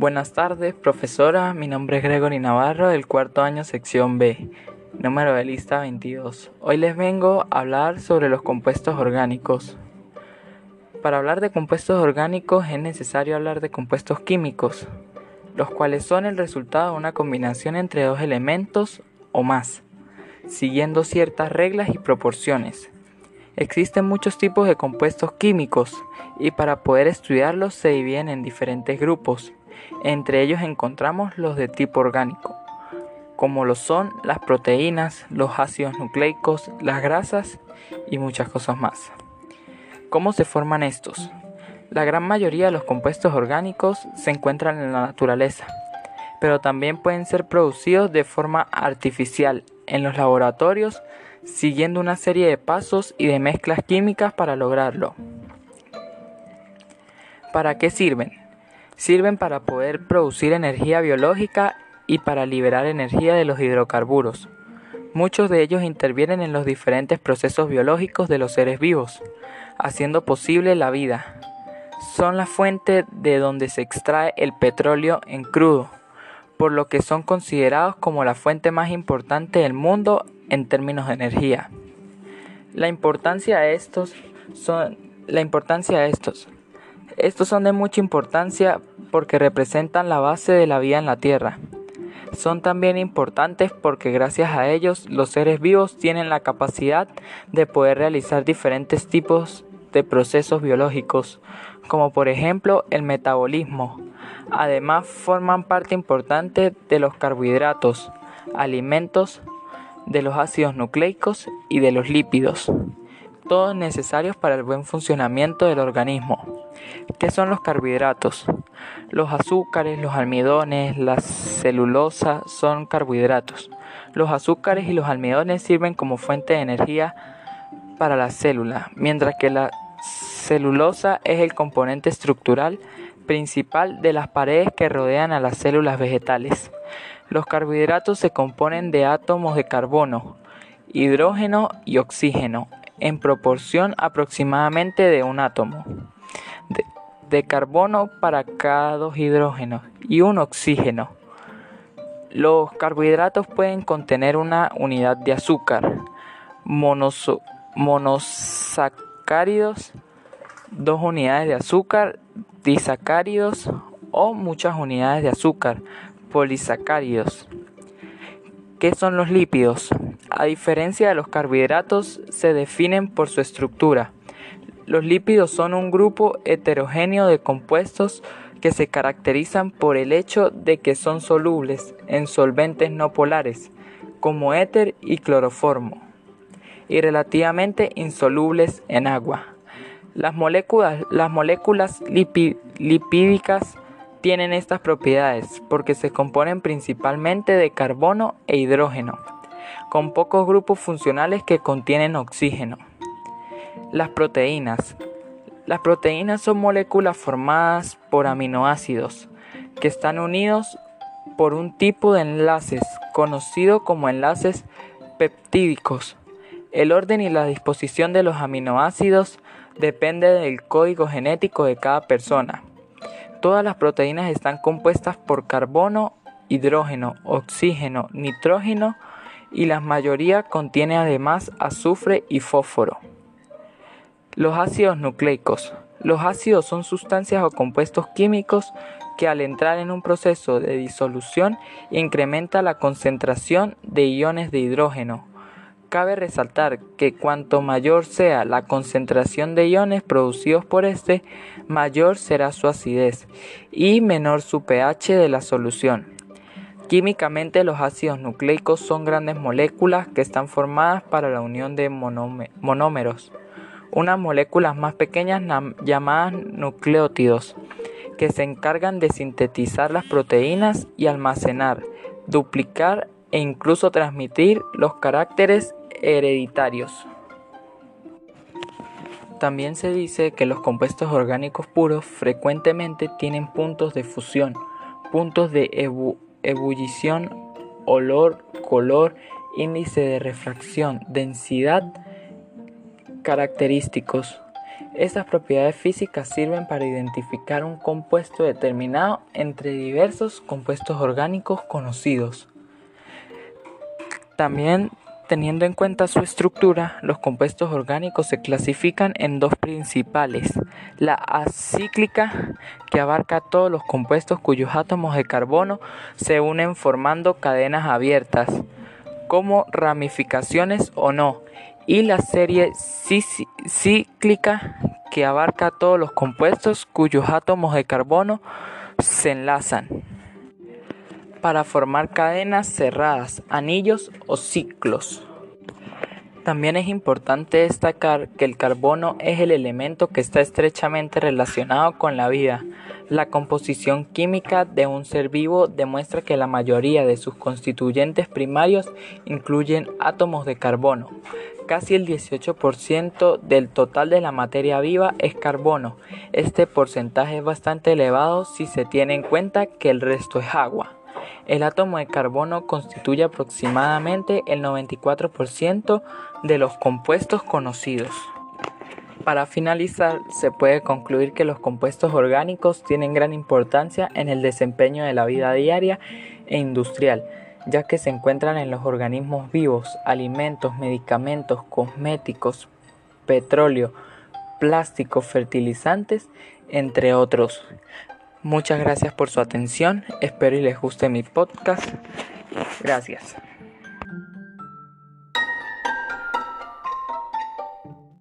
Buenas tardes, profesora. Mi nombre es Gregory Navarro, del cuarto año, sección B, número de lista 22. Hoy les vengo a hablar sobre los compuestos orgánicos. Para hablar de compuestos orgánicos es necesario hablar de compuestos químicos, los cuales son el resultado de una combinación entre dos elementos o más, siguiendo ciertas reglas y proporciones. Existen muchos tipos de compuestos químicos y para poder estudiarlos se dividen en diferentes grupos. Entre ellos encontramos los de tipo orgánico, como lo son las proteínas, los ácidos nucleicos, las grasas y muchas cosas más. ¿Cómo se forman estos? La gran mayoría de los compuestos orgánicos se encuentran en la naturaleza, pero también pueden ser producidos de forma artificial en los laboratorios siguiendo una serie de pasos y de mezclas químicas para lograrlo. ¿Para qué sirven? Sirven para poder producir energía biológica y para liberar energía de los hidrocarburos. Muchos de ellos intervienen en los diferentes procesos biológicos de los seres vivos, haciendo posible la vida. Son la fuente de donde se extrae el petróleo en crudo, por lo que son considerados como la fuente más importante del mundo en términos de energía. La importancia de estos son la importancia de estos. Estos son de mucha importancia porque representan la base de la vida en la Tierra. Son también importantes porque gracias a ellos los seres vivos tienen la capacidad de poder realizar diferentes tipos de procesos biológicos, como por ejemplo el metabolismo. Además forman parte importante de los carbohidratos, alimentos, de los ácidos nucleicos y de los lípidos, todos necesarios para el buen funcionamiento del organismo. ¿Qué son los carbohidratos? Los azúcares, los almidones, la celulosa son carbohidratos. Los azúcares y los almidones sirven como fuente de energía para la célula, mientras que la celulosa es el componente estructural principal de las paredes que rodean a las células vegetales. Los carbohidratos se componen de átomos de carbono, hidrógeno y oxígeno, en proporción aproximadamente de un átomo de, carbono para cada dos hidrógenos y un oxígeno. Los carbohidratos pueden contener una unidad de azúcar, monosacáridos, dos unidades de azúcar, disacáridos o muchas unidades de azúcar, polisacáridos. ¿Qué son los lípidos? A diferencia de los carbohidratos, se definen por su estructura. Los lípidos son un grupo heterogéneo de compuestos que se caracterizan por el hecho de que son solubles en solventes no polares, como éter y cloroformo, y relativamente insolubles en agua. Las moléculas, las moléculas lipídicas tienen estas propiedades porque se componen principalmente de carbono e hidrógeno, con pocos grupos funcionales que contienen oxígeno. Las proteínas. Las proteínas son moléculas formadas por aminoácidos que están unidos por un tipo de enlaces conocido como enlaces peptídicos. El orden y la disposición de los aminoácidos depende del código genético de cada persona. Todas las proteínas están compuestas por carbono, hidrógeno, oxígeno, nitrógeno y la mayoría contiene además azufre y fósforo. Los ácidos nucleicos. Los ácidos son sustancias o compuestos químicos que al entrar en un proceso de disolución incrementa la concentración de iones de hidrógeno, Cabe resaltar que cuanto mayor sea la concentración de iones producidos por este, mayor será su acidez y menor su pH de la solución. Químicamente los ácidos nucleicos son grandes moléculas que están formadas para la unión de monómeros, unas moléculas más pequeñas llamadas nucleótidos, que se encargan de sintetizar las proteínas y almacenar, duplicar e incluso transmitir los caracteres hereditarios. También se dice que los compuestos orgánicos puros frecuentemente tienen puntos de fusión, puntos de ebullición, olor, color, índice de refracción, densidad, característicos. Estas propiedades físicas sirven para identificar un compuesto determinado entre diversos compuestos orgánicos conocidos. También Teniendo en cuenta su estructura, los compuestos orgánicos se clasifican en dos principales. La acíclica, que abarca todos los compuestos cuyos átomos de carbono se unen formando cadenas abiertas, como ramificaciones o no. Y la serie cíclica, que abarca todos los compuestos cuyos átomos de carbono se enlazan para formar cadenas cerradas, anillos o ciclos. También es importante destacar que el carbono es el elemento que está estrechamente relacionado con la vida. La composición química de un ser vivo demuestra que la mayoría de sus constituyentes primarios incluyen átomos de carbono. Casi el 18% del total de la materia viva es carbono. Este porcentaje es bastante elevado si se tiene en cuenta que el resto es agua. El átomo de carbono constituye aproximadamente el 94% de los compuestos conocidos. Para finalizar, se puede concluir que los compuestos orgánicos tienen gran importancia en el desempeño de la vida diaria e industrial, ya que se encuentran en los organismos vivos, alimentos, medicamentos, cosméticos, petróleo, plásticos, fertilizantes, entre otros. Muchas gracias por su atención. Espero y les guste mi podcast. Gracias.